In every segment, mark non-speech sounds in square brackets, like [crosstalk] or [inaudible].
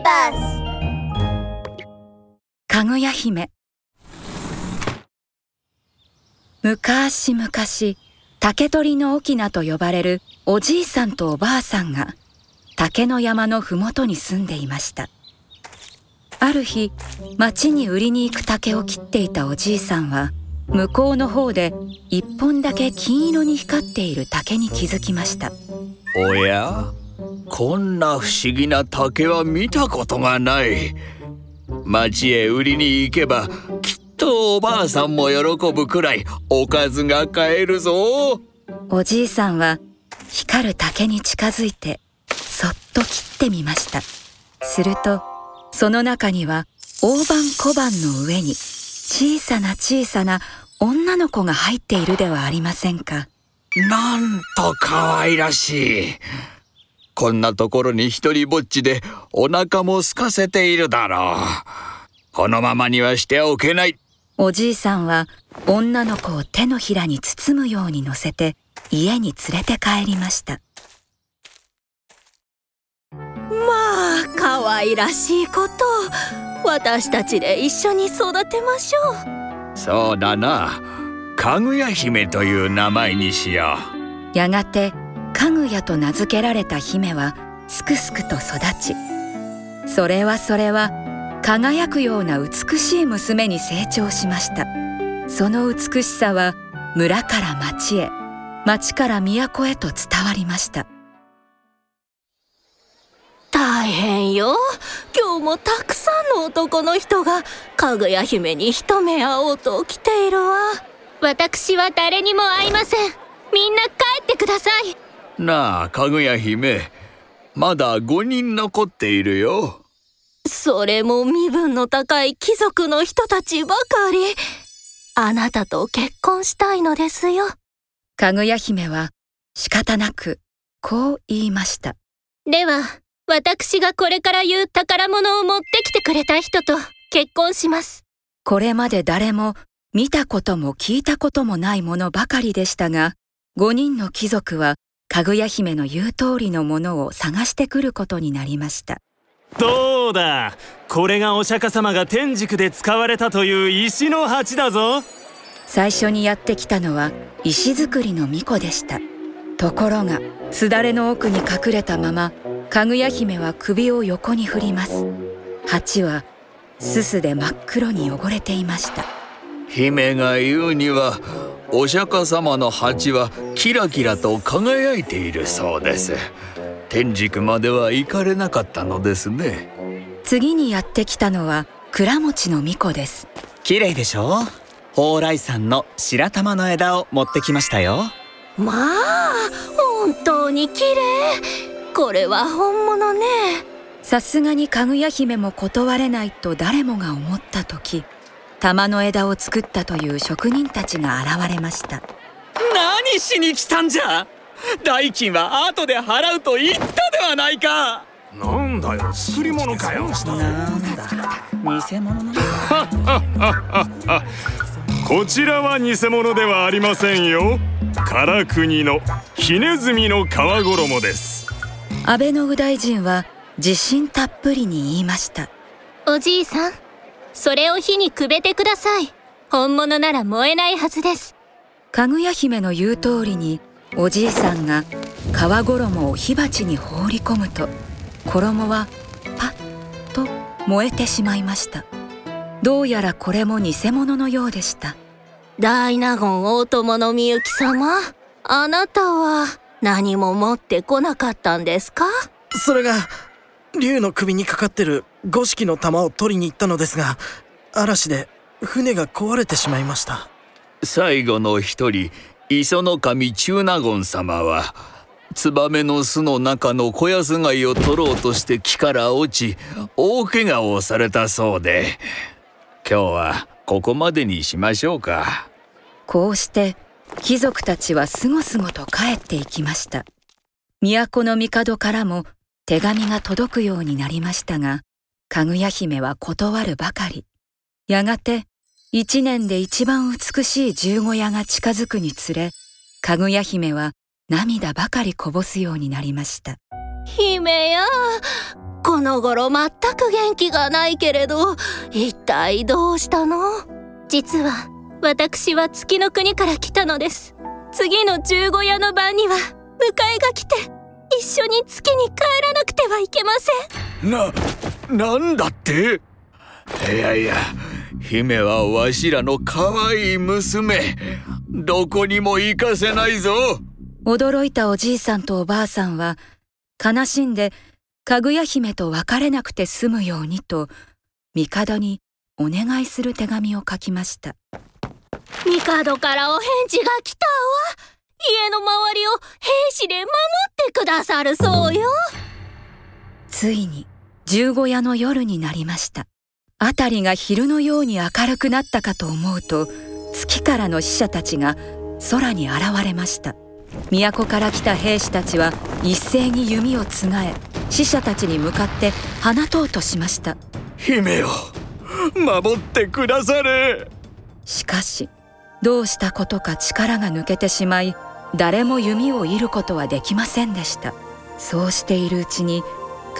ーバースかぐや姫。昔々竹取の翁と呼ばれるおじいさんとおばあさんが竹の山のふもとに住んでいました。ある日町に売りに行く竹を切っていたおじいさんは向こうの方で一本だけ金色に光っている竹に気づきました。おや？こんな不思議な竹は見たことがない。町へ売りに行けばきっとおばあさんも喜ぶくらいおかずが買えるぞ。おじいさんは光る竹に近づいてそっと切ってみました。するとその中には大判小判の上に小さな小さな女の子が入っているではありませんか。なんと可愛らしいこんなところに一りぼっちでお腹も空かせているだろう。このままにはしておけない。おじいさんは女の子を手のひらに包むように乗せて家に連れて帰りました。まあ可愛らしいこと。私たちで一緒に育てましょう。そうだな。かぐや姫という名前にしよう。やがてかぐやと名付けられた姫はすくすくと育ちそれはそれは輝くような美しい娘に成長しました。その美しさは村から町へ町から都へと伝わりました。大変よ。今日もたくさんの男の人がかぐや姫に一目会おうと来ているわ。私は誰にも会いません。みんな帰ってくださいなあかぐや姫。まだ5人残っているよ。それも身分の高い貴族の人たちばかり。あなたと結婚したいのですよ。かぐや姫は仕方なくこう言いました。では私がこれから言う宝物を持ってきてくれた人と結婚します。これまで誰も見たことも聞いたこともないものばかりでしたが、5人の貴族はかぐや姫の言う通りのものを探してくることになりました。どうだ？これがお釈迦様が天竺で使われたという石の鉢だぞ最初にやってきたのは石造りの巫女でした。ところが、すだれの奥に隠れたままかぐや姫は首を横に振ります鉢はすすで真っ黒に汚れていました姫が言うにはお釈迦様の鉢はキラキラと輝いているそうです。天竺までは行かれなかったのですね。次にやってきたのは倉持の巫女です。綺麗でしょ？蓬莱山の白玉の枝を持ってきましたよ。まあ本当に綺麗。これは本物ね。さすがにかぐや姫も断れないと誰もが思った時玉の枝を作ったという職人たちが現れました。何しに来たんじゃ？代金は後で払うと言ったではないか。なんだよ作り物かよ。なんだ偽物なのか [laughs] こちらは偽物ではありませんよ。唐国のひねずみの皮衣です。安倍の右大臣は自信たっぷりに言いました。おじいさんそれを火にくべてください。本物なら燃えないはずです。かぐや姫の言う通りにおじいさんが皮衣を火鉢に放り込むと衣はパッと燃えてしまいました。どうやらこれも偽物のようでした。大納言大友のみゆき様あなたは何も持ってこなかったんですか？それが竜の首にかかってる五色の玉を取りに行ったのですが嵐で船が壊れてしまいました最後の一人磯の神中納言様はツバメの巣の中の小安貝を取ろうとして木から落ち大怪我をされたそうで今日はここまでにしましょうかこうして貴族たちはすごすごと帰っていきました。都の帝からも手紙が届くようになりましたが、かぐや姫は断るばかり。やがて、一年で一番美しい十五夜が近づくにつれ、かぐや姫は涙ばかりこぼすようになりました。姫や、ここの頃全く元気がないけれど一体どうしたの？実は私は月の国から来たのです次の十五夜の晩には迎えが来て一緒に月に帰らなくてはいけませんな、なんだって？いやいや、姫はわしらの可愛い娘。どこにも行かせないぞ。驚いたおじいさんとおばあさんは悲しんでかぐや姫と別れなくて済むようにと帝にお願いする手紙を書きました帝からお返事が来たわ家の周りを兵士で守ってくださるそうよついに十五夜の夜になりました。辺りが昼のように明るくなったかと思うと月からの使者たちが空に現れました。都から来た兵士たちは一斉に弓をつがえ死者たちに向かって放とうとしました。姫を守ってくだされ。しかしどうしたことか力が抜けてしまい誰も弓を射ることはできませんでした。そうしているうちに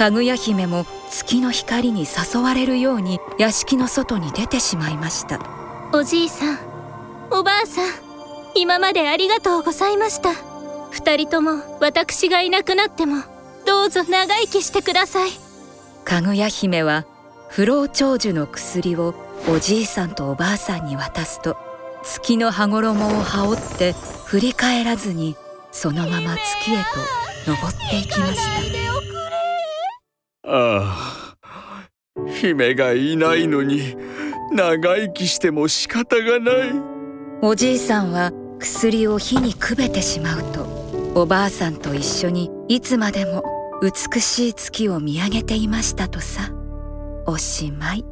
かぐや姫も月の光に誘われるように屋敷の外に出てしまいました。おじいさんおばあさん今までありがとうございました。二人とも私がいなくなってもどうぞ長生きしてください。かぐや姫は不老長寿の薬をおじいさんとおばあさんに渡すと月の羽衣を羽織って振り返らずにそのまま月へと登っていきましたああ、姫がいないのに長生きしても仕方がない。おじいさんは薬を火にくべてしまうとおばあさんと一緒にいつまでも美しい月を見上げていましたとさおしまい。